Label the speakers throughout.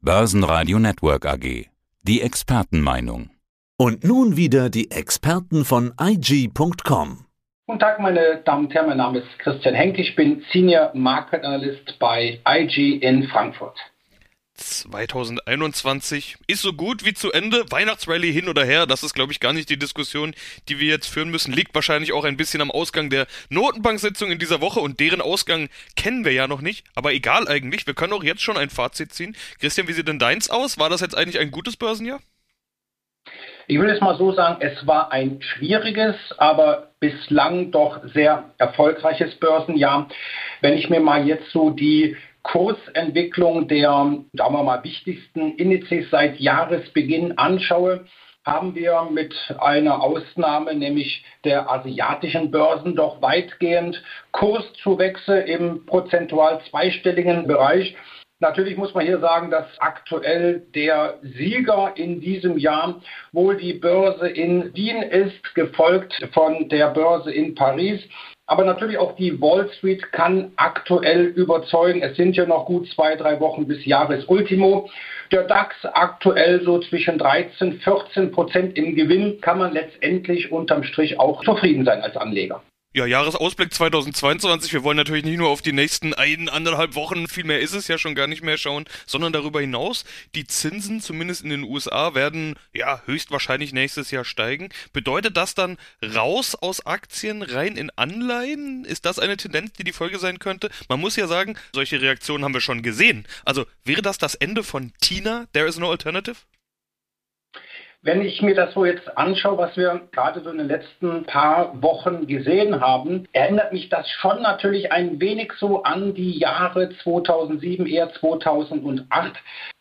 Speaker 1: Börsenradio Network AG. Die Expertenmeinung.
Speaker 2: Und nun wieder die Experten von IG.com.
Speaker 3: Guten Tag, meine Damen und Herren. Mein Name ist Christian Henke. Ich bin Senior Market Analyst bei IG in Frankfurt.
Speaker 4: 2021 ist so gut wie zu Ende. Weihnachtsrallye hin oder her, das ist, glaube ich, gar nicht die Diskussion, die wir jetzt führen müssen. Liegt wahrscheinlich auch ein bisschen am Ausgang der Notenbank-Sitzung in dieser Woche und deren Ausgang kennen wir ja noch nicht. Aber egal eigentlich, wir können auch jetzt schon ein Fazit ziehen. Christian, wie sieht denn deins aus? War das jetzt eigentlich ein gutes Börsenjahr?
Speaker 3: Ich will es mal so sagen, es war ein schwieriges, aber bislang doch sehr erfolgreiches Börsenjahr. Wenn ich mir mal jetzt so die Kursentwicklung der, sagen wir mal, wichtigsten Indizes seit Jahresbeginn anschaue, haben wir mit einer Ausnahme, nämlich der asiatischen Börsen, doch weitgehend Kurszuwächse im prozentual zweistelligen Bereich. Natürlich muss man hier sagen, dass aktuell der Sieger in diesem Jahr wohl die Börse in Wien ist, gefolgt von der Börse in Paris. Aber natürlich auch die Wall Street kann aktuell überzeugen. Es sind ja noch gut zwei, drei Wochen bis Jahresultimo. Der DAX aktuell so zwischen 13, 14 Prozent im Gewinn kann man letztendlich unterm Strich auch zufrieden sein als Anleger.
Speaker 4: Ja, Jahresausblick 2022. Wir wollen natürlich nicht nur auf die nächsten ein, anderthalb Wochen, viel mehr ist es ja schon gar nicht mehr schauen, sondern darüber hinaus. Die Zinsen, zumindest in den USA, werden ja höchstwahrscheinlich nächstes Jahr steigen. Bedeutet das dann raus aus Aktien, rein in Anleihen? Ist das eine Tendenz, die die Folge sein könnte? Man muss ja sagen, solche Reaktionen haben wir schon gesehen. Also wäre das das Ende von Tina? There is no alternative?
Speaker 3: Wenn ich mir das so jetzt anschaue, was wir gerade so in den letzten paar Wochen gesehen haben, erinnert mich das schon natürlich ein wenig so an die Jahre 2007, eher 2008.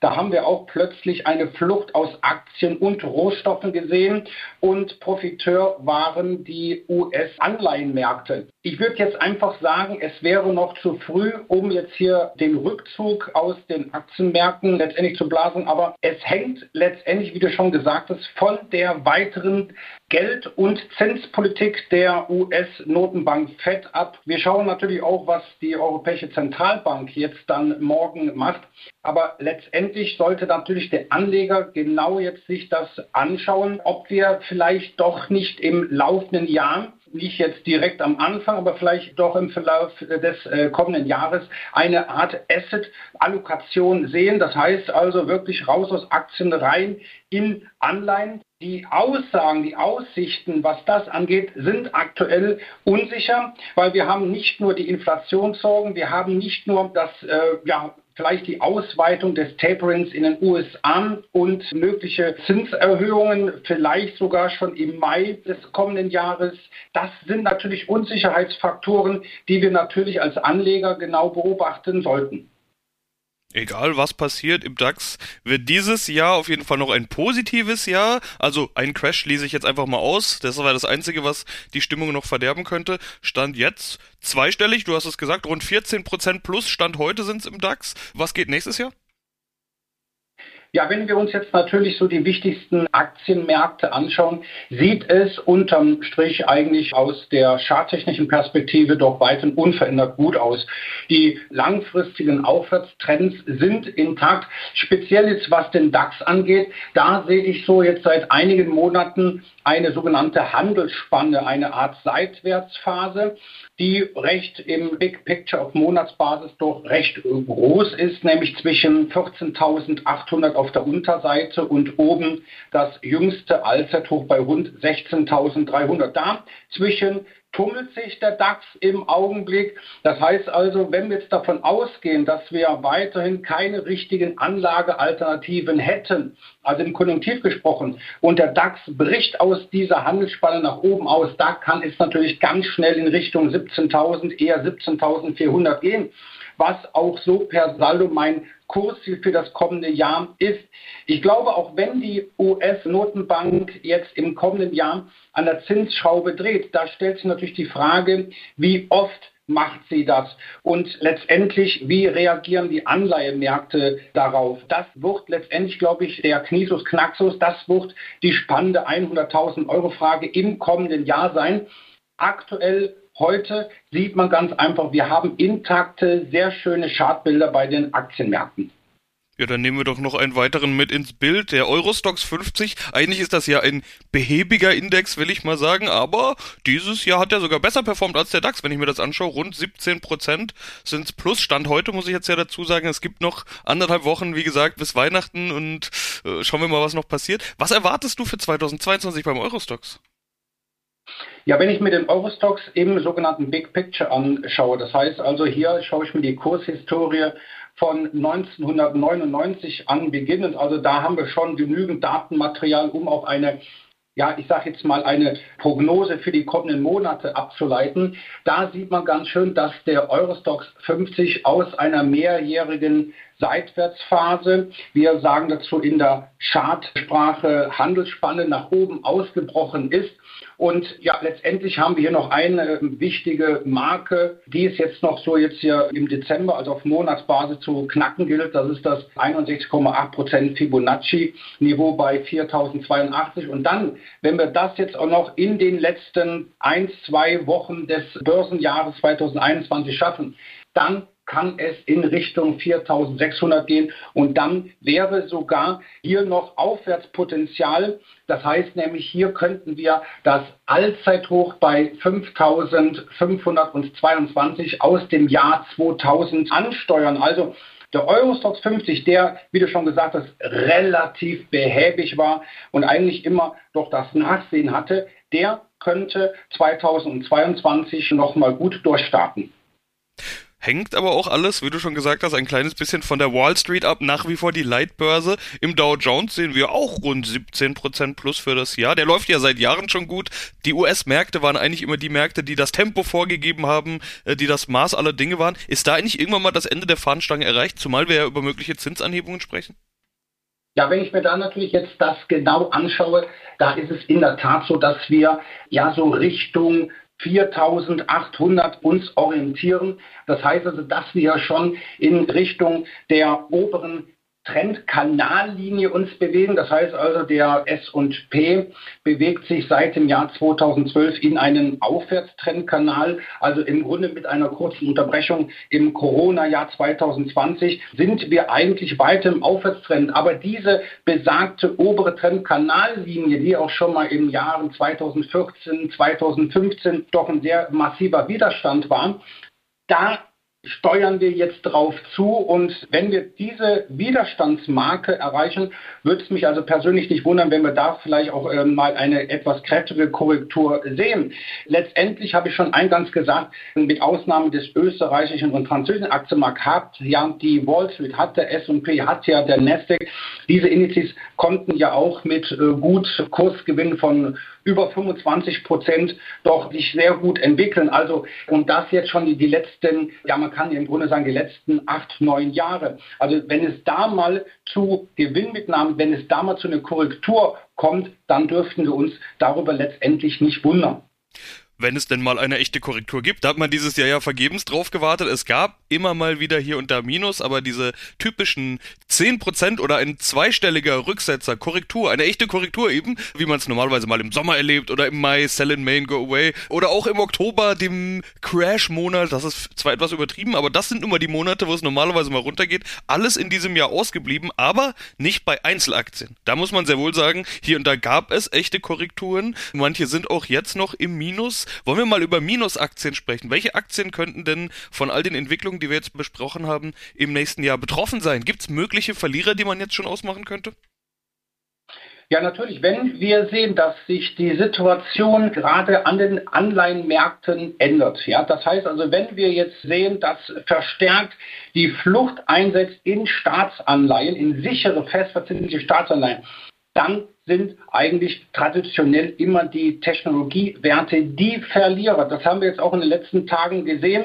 Speaker 3: Da haben wir auch plötzlich eine Flucht aus Aktien und Rohstoffen gesehen und Profiteur waren die US-Anleihenmärkte. Ich würde jetzt einfach sagen, es wäre noch zu früh, um jetzt hier den Rückzug aus den Aktienmärkten letztendlich zu blasen, aber es hängt letztendlich, wie du schon gesagt Staates von der weiteren Geld- und Zinspolitik der US-Notenbank FED ab. Wir schauen natürlich auch, was die Europäische Zentralbank jetzt dann morgen macht. Aber letztendlich sollte natürlich der Anleger genau jetzt sich das anschauen, ob wir vielleicht doch nicht im laufenden Jahr nicht jetzt direkt am Anfang, aber vielleicht doch im Verlauf des äh, kommenden Jahres eine Art Asset-Allokation sehen. Das heißt also wirklich raus aus Aktien rein in Anleihen. Die Aussagen, die Aussichten, was das angeht, sind aktuell unsicher, weil wir haben nicht nur die Inflationssorgen, wir haben nicht nur das äh, ja, vielleicht die Ausweitung des Taperings in den USA und mögliche Zinserhöhungen, vielleicht sogar schon im Mai des kommenden Jahres. Das sind natürlich Unsicherheitsfaktoren, die wir natürlich als Anleger genau beobachten sollten.
Speaker 4: Egal was passiert im DAX, wird dieses Jahr auf jeden Fall noch ein positives Jahr. Also ein Crash lese ich jetzt einfach mal aus. Das war das Einzige, was die Stimmung noch verderben könnte. Stand jetzt zweistellig, du hast es gesagt, rund 14% plus Stand heute sind es im DAX. Was geht nächstes Jahr?
Speaker 3: Ja, wenn wir uns jetzt natürlich so die wichtigsten Aktienmärkte anschauen, sieht es unterm Strich eigentlich aus der charttechnischen Perspektive doch weiterhin unverändert gut aus. Die langfristigen Aufwärtstrends sind intakt. Speziell jetzt was den DAX angeht, da sehe ich so jetzt seit einigen Monaten eine sogenannte Handelsspanne, eine Art Seitwärtsphase, die recht im Big Picture auf Monatsbasis doch recht groß ist, nämlich zwischen 14.800 auf der Unterseite und oben das jüngste Allzeithoch bei rund 16.300. Da zwischen tummelt sich der DAX im Augenblick. Das heißt also, wenn wir jetzt davon ausgehen, dass wir weiterhin keine richtigen Anlagealternativen hätten, also im Konjunktiv gesprochen, und der DAX bricht aus dieser Handelsspanne nach oben aus, da kann es natürlich ganz schnell in Richtung 17.000, eher 17.400 gehen was auch so per Saldo mein Kursziel für das kommende Jahr ist. Ich glaube, auch wenn die US-Notenbank jetzt im kommenden Jahr an der Zinsschraube dreht, da stellt sich natürlich die Frage, wie oft macht sie das? Und letztendlich, wie reagieren die Anleihemärkte darauf? Das wird letztendlich, glaube ich, der Knisus Knaxus, das wird die spannende 100.000 Euro Frage im kommenden Jahr sein. Aktuell Heute sieht man ganz einfach, wir haben intakte, sehr schöne Chartbilder bei den Aktienmärkten.
Speaker 4: Ja, dann nehmen wir doch noch einen weiteren mit ins Bild, der Eurostox 50. Eigentlich ist das ja ein behäbiger Index, will ich mal sagen, aber dieses Jahr hat er sogar besser performt als der DAX, wenn ich mir das anschaue. Rund 17 Prozent sind's plus. Stand heute muss ich jetzt ja dazu sagen, es gibt noch anderthalb Wochen, wie gesagt, bis Weihnachten und äh, schauen wir mal, was noch passiert. Was erwartest du für 2022 beim Eurostox?
Speaker 3: Ja, wenn ich mir den Eurostox im sogenannten Big Picture anschaue, das heißt also hier schaue ich mir die Kurshistorie von 1999 an beginnend. Also da haben wir schon genügend Datenmaterial, um auch eine ja, ich sage jetzt mal, eine Prognose für die kommenden Monate abzuleiten. Da sieht man ganz schön, dass der Eurostox 50 aus einer mehrjährigen Seitwärtsphase, wir sagen dazu in der Chartsprache Handelsspanne nach oben ausgebrochen ist und ja, letztendlich haben wir hier noch eine wichtige Marke, die es jetzt noch so jetzt hier im Dezember, also auf Monatsbasis zu knacken gilt. Das ist das 61,8% Fibonacci-Niveau bei 4082. Und dann, wenn wir das jetzt auch noch in den letzten ein, zwei Wochen des Börsenjahres 2021 schaffen, dann kann es in Richtung 4600 gehen und dann wäre sogar hier noch Aufwärtspotenzial. Das heißt nämlich, hier könnten wir das Allzeithoch bei 5522 aus dem Jahr 2000 ansteuern. Also der Eurostox 50, der, wie du schon gesagt hast, relativ behäbig war und eigentlich immer doch das Nachsehen hatte, der könnte 2022 nochmal gut durchstarten.
Speaker 4: Hängt aber auch alles, wie du schon gesagt hast, ein kleines bisschen von der Wall Street ab. Nach wie vor die Leitbörse. Im Dow Jones sehen wir auch rund 17% plus für das Jahr. Der läuft ja seit Jahren schon gut. Die US-Märkte waren eigentlich immer die Märkte, die das Tempo vorgegeben haben, äh, die das Maß aller Dinge waren. Ist da eigentlich irgendwann mal das Ende der Fahnenstange erreicht, zumal wir ja über mögliche Zinsanhebungen sprechen?
Speaker 3: Ja, wenn ich mir da natürlich jetzt das genau anschaue, da ist es in der Tat so, dass wir ja so Richtung 4800 uns orientieren. Das heißt also, dass wir schon in Richtung der oberen Trendkanallinie uns bewegen. Das heißt also, der S&P bewegt sich seit dem Jahr 2012 in einen Aufwärtstrendkanal. Also im Grunde mit einer kurzen Unterbrechung im Corona-Jahr 2020 sind wir eigentlich weiter im Aufwärtstrend. Aber diese besagte obere Trendkanallinie, die auch schon mal im Jahren 2014, 2015 doch ein sehr massiver Widerstand war, da steuern wir jetzt drauf zu. Und wenn wir diese Widerstandsmarke erreichen, würde es mich also persönlich nicht wundern, wenn wir da vielleicht auch äh, mal eine etwas kräftige Korrektur sehen. Letztendlich habe ich schon eingangs gesagt, mit Ausnahme des österreichischen und französischen Aktienmarkts hat ja die Wall Street, hat der S&P, hat ja der Nasdaq, diese Indizes konnten ja auch mit äh, gut Kursgewinn von über 25 Prozent doch sich sehr gut entwickeln. Also, und das jetzt schon die, die letzten, ja, man kann im Grunde sagen, die letzten acht, neun Jahre. Also, wenn es da mal zu Gewinnmitnahmen, wenn es da mal zu einer Korrektur kommt, dann dürften wir uns darüber letztendlich nicht wundern
Speaker 4: wenn es denn mal eine echte Korrektur gibt. Da hat man dieses Jahr ja vergebens drauf gewartet. Es gab immer mal wieder hier und da Minus, aber diese typischen 10% oder ein zweistelliger Rücksetzer, Korrektur, eine echte Korrektur eben, wie man es normalerweise mal im Sommer erlebt oder im Mai, Sell in Main, Go Away oder auch im Oktober, dem Crash-Monat, das ist zwar etwas übertrieben, aber das sind immer die Monate, wo es normalerweise mal runtergeht. Alles in diesem Jahr ausgeblieben, aber nicht bei Einzelaktien. Da muss man sehr wohl sagen, hier und da gab es echte Korrekturen. Manche sind auch jetzt noch im Minus. Wollen wir mal über Minusaktien sprechen? Welche Aktien könnten denn von all den Entwicklungen, die wir jetzt besprochen haben, im nächsten Jahr betroffen sein? Gibt es mögliche Verlierer, die man jetzt schon ausmachen könnte?
Speaker 3: Ja, natürlich. Wenn wir sehen, dass sich die Situation gerade an den Anleihenmärkten ändert, ja, das heißt also, wenn wir jetzt sehen, dass verstärkt die Flucht einsetzt in Staatsanleihen, in sichere, festverzinsliche Staatsanleihen, dann sind eigentlich traditionell immer die Technologiewerte die Verlierer. Das haben wir jetzt auch in den letzten Tagen gesehen.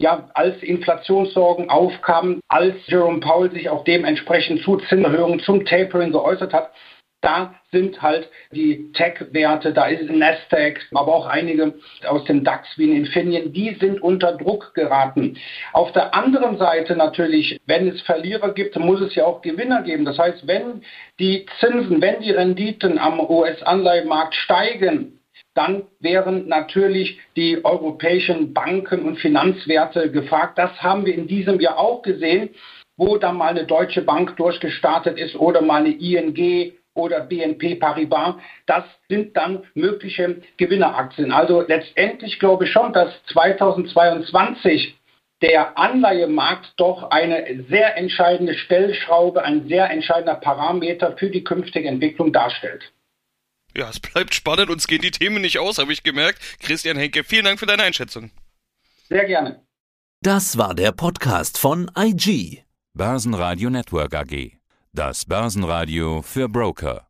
Speaker 3: Ja, als Inflationssorgen aufkamen, als Jerome Powell sich auch dementsprechend zu Zinserhöhungen, zum Tapering geäußert hat, da sind halt die Tech-Werte, da ist Nasdaq, aber auch einige aus dem DAX wie in Infineon, die sind unter Druck geraten. Auf der anderen Seite natürlich, wenn es Verlierer gibt, muss es ja auch Gewinner geben. Das heißt, wenn die Zinsen, wenn die Renditen am US-Anleihemarkt steigen, dann wären natürlich die europäischen Banken und Finanzwerte gefragt. Das haben wir in diesem Jahr auch gesehen. wo dann mal eine Deutsche Bank durchgestartet ist oder mal eine ING oder BNP Paribas. Das sind dann mögliche Gewinneraktien. Also letztendlich glaube ich schon, dass 2022 der Anleihemarkt doch eine sehr entscheidende Stellschraube, ein sehr entscheidender Parameter für die künftige Entwicklung darstellt.
Speaker 4: Ja, es bleibt spannend, uns gehen die Themen nicht aus, habe ich gemerkt. Christian Henke, vielen Dank für deine Einschätzung.
Speaker 3: Sehr gerne.
Speaker 2: Das war der Podcast von IG.
Speaker 1: Börsenradio Network AG. Das Börsenradio für Broker.